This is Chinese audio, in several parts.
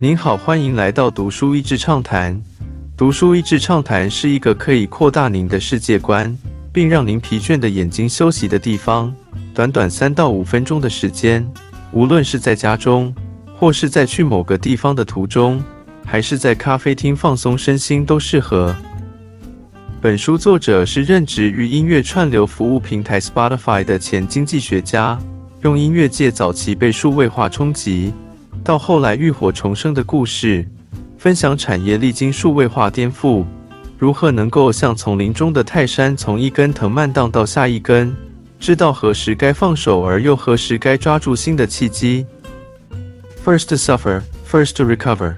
您好，欢迎来到读书益智畅谈。读书益智畅谈是一个可以扩大您的世界观，并让您疲倦的眼睛休息的地方。短短三到五分钟的时间，无论是在家中，或是在去某个地方的途中，还是在咖啡厅放松身心，都适合。本书作者是任职于音乐串流服务平台 Spotify 的前经济学家，用音乐界早期被数位化冲击，到后来浴火重生的故事，分享产业历经数位化颠覆，如何能够像丛林中的泰山，从一根藤蔓荡到下一根，知道何时该放手，而又何时该抓住新的契机。First to suffer, first to recover。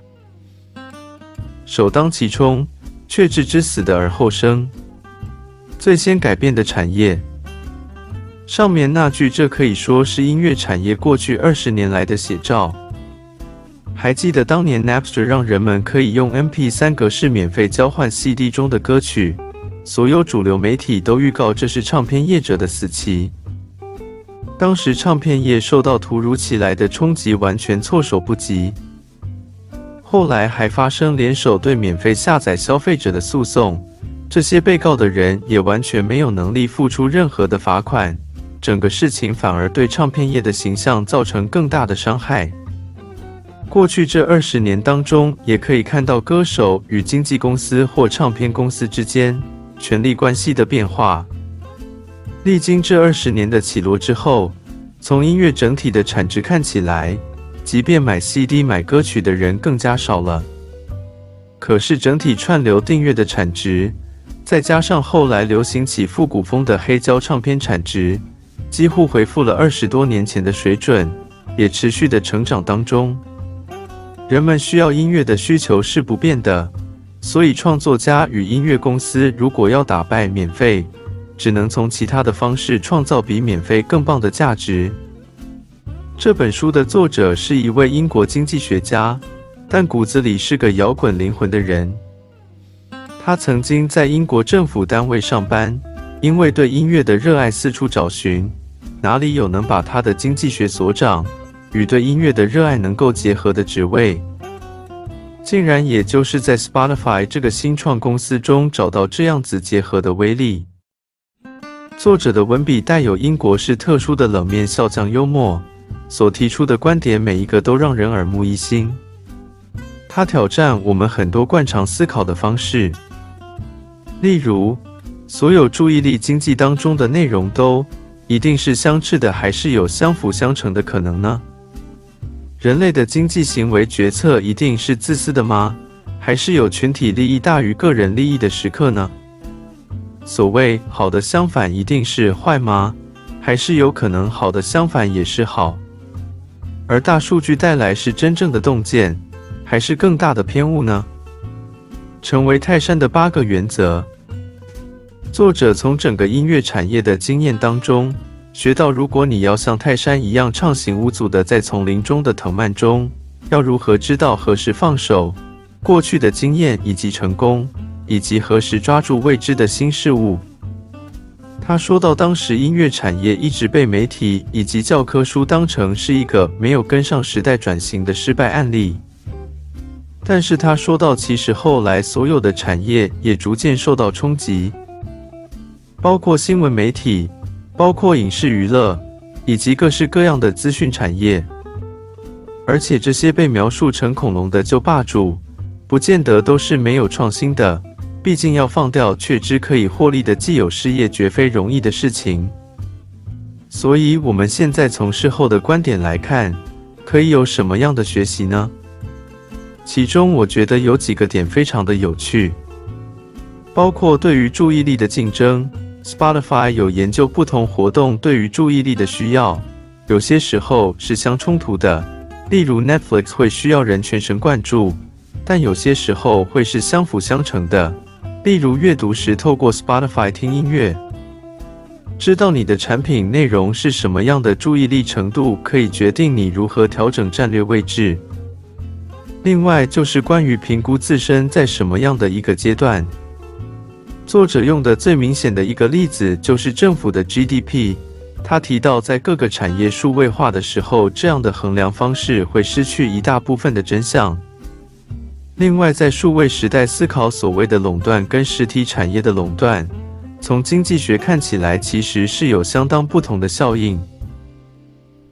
首当其冲。却置之死的而后生，最先改变的产业。上面那句，这可以说是音乐产业过去二十年来的写照。还记得当年 Napster 让人们可以用 MP3 格式免费交换 CD 中的歌曲，所有主流媒体都预告这是唱片业者的死期。当时唱片业受到突如其来的冲击，完全措手不及。后来还发生联手对免费下载消费者的诉讼，这些被告的人也完全没有能力付出任何的罚款，整个事情反而对唱片业的形象造成更大的伤害。过去这二十年当中，也可以看到歌手与经纪公司或唱片公司之间权力关系的变化。历经这二十年的起落之后，从音乐整体的产值看起来。即便买 CD 买歌曲的人更加少了，可是整体串流订阅的产值，再加上后来流行起复古风的黑胶唱片产值，几乎回复了二十多年前的水准，也持续的成长当中。人们需要音乐的需求是不变的，所以创作家与音乐公司如果要打败免费，只能从其他的方式创造比免费更棒的价值。这本书的作者是一位英国经济学家，但骨子里是个摇滚灵魂的人。他曾经在英国政府单位上班，因为对音乐的热爱，四处找寻哪里有能把他的经济学所长与对音乐的热爱能够结合的职位。竟然也就是在 Spotify 这个新创公司中找到这样子结合的威力。作者的文笔带有英国式特殊的冷面笑匠幽默。所提出的观点，每一个都让人耳目一新。他挑战我们很多惯常思考的方式，例如，所有注意力经济当中的内容都一定是相斥的，还是有相辅相成的可能呢？人类的经济行为决策一定是自私的吗？还是有群体利益大于个人利益的时刻呢？所谓好的相反一定是坏吗？还是有可能好的相反也是好？而大数据带来是真正的洞见，还是更大的偏误呢？成为泰山的八个原则。作者从整个音乐产业的经验当中学到，如果你要像泰山一样畅行无阻的在丛林中的藤蔓中，要如何知道何时放手？过去的经验以及成功，以及何时抓住未知的新事物。他说到，当时音乐产业一直被媒体以及教科书当成是一个没有跟上时代转型的失败案例。但是他说到，其实后来所有的产业也逐渐受到冲击，包括新闻媒体，包括影视娱乐，以及各式各样的资讯产业。而且这些被描述成恐龙的旧霸主，不见得都是没有创新的。毕竟要放掉却知可以获利的既有事业，绝非容易的事情。所以，我们现在从事后的观点来看，可以有什么样的学习呢？其中，我觉得有几个点非常的有趣，包括对于注意力的竞争。Spotify 有研究不同活动对于注意力的需要，有些时候是相冲突的。例如，Netflix 会需要人全神贯注，但有些时候会是相辅相成的。例如，阅读时透过 Spotify 听音乐，知道你的产品内容是什么样的注意力程度，可以决定你如何调整战略位置。另外，就是关于评估自身在什么样的一个阶段。作者用的最明显的一个例子就是政府的 GDP。他提到，在各个产业数位化的时候，这样的衡量方式会失去一大部分的真相。另外，在数位时代思考所谓的垄断跟实体产业的垄断，从经济学看起来其实是有相当不同的效应。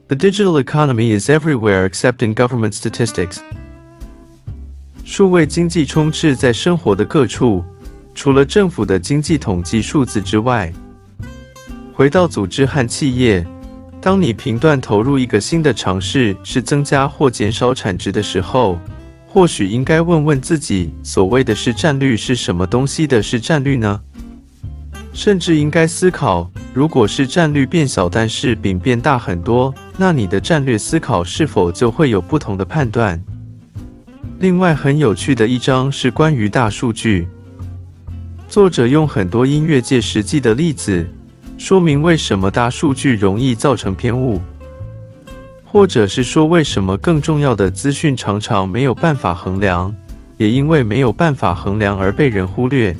The digital economy is everywhere except in government statistics。数位经济充斥在生活的各处，除了政府的经济统计数字之外。回到组织和企业，当你评断投入一个新的尝试是增加或减少产值的时候。或许应该问问自己，所谓的市占率是什么东西的市占率呢？甚至应该思考，如果是占率变小，但是饼变大很多，那你的战略思考是否就会有不同的判断？另外，很有趣的一章是关于大数据，作者用很多音乐界实际的例子，说明为什么大数据容易造成偏误。或者是说，为什么更重要的资讯常常没有办法衡量，也因为没有办法衡量而被人忽略。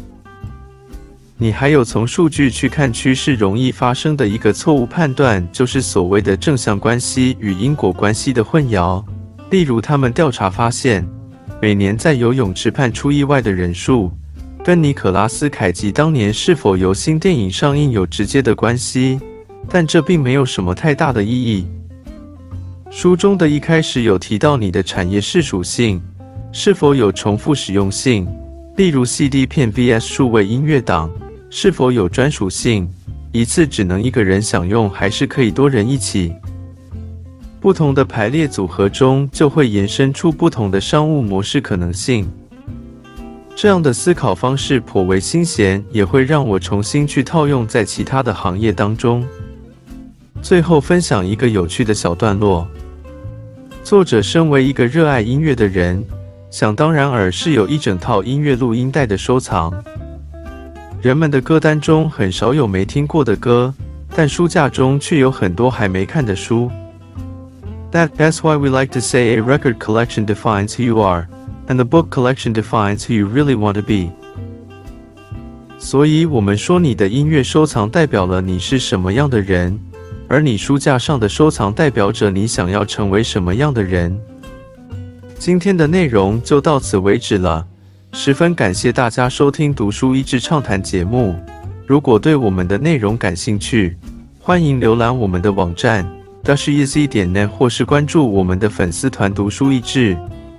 你还有从数据去看趋势容易发生的一个错误判断，就是所谓的正向关系与因果关系的混淆。例如，他们调查发现，每年在游泳池判出意外的人数，跟尼可拉斯凯奇当年是否由新电影上映有直接的关系，但这并没有什么太大的意义。书中的一开始有提到你的产业是属性是否有重复使用性，例如 CD 片 vs 数位音乐档是否有专属性，一次只能一个人享用，还是可以多人一起？不同的排列组合中就会延伸出不同的商务模式可能性。这样的思考方式颇为新鲜，也会让我重新去套用在其他的行业当中。最后分享一个有趣的小段落。作者身为一个热爱音乐的人，想当然尔是有一整套音乐录音带的收藏。人们的歌单中很少有没听过的歌，但书架中却有很多还没看的书。That that's why we like to say a record collection defines who you are, and the book collection defines who you really want to be. 所以，我们说你的音乐收藏代表了你是什么样的人。而你书架上的收藏代表着你想要成为什么样的人。今天的内容就到此为止了，十分感谢大家收听《读书益智畅谈》节目。如果对我们的内容感兴趣，欢迎浏览我们的网站 dashiz 点 net，或是关注我们的粉丝团“读书益智”，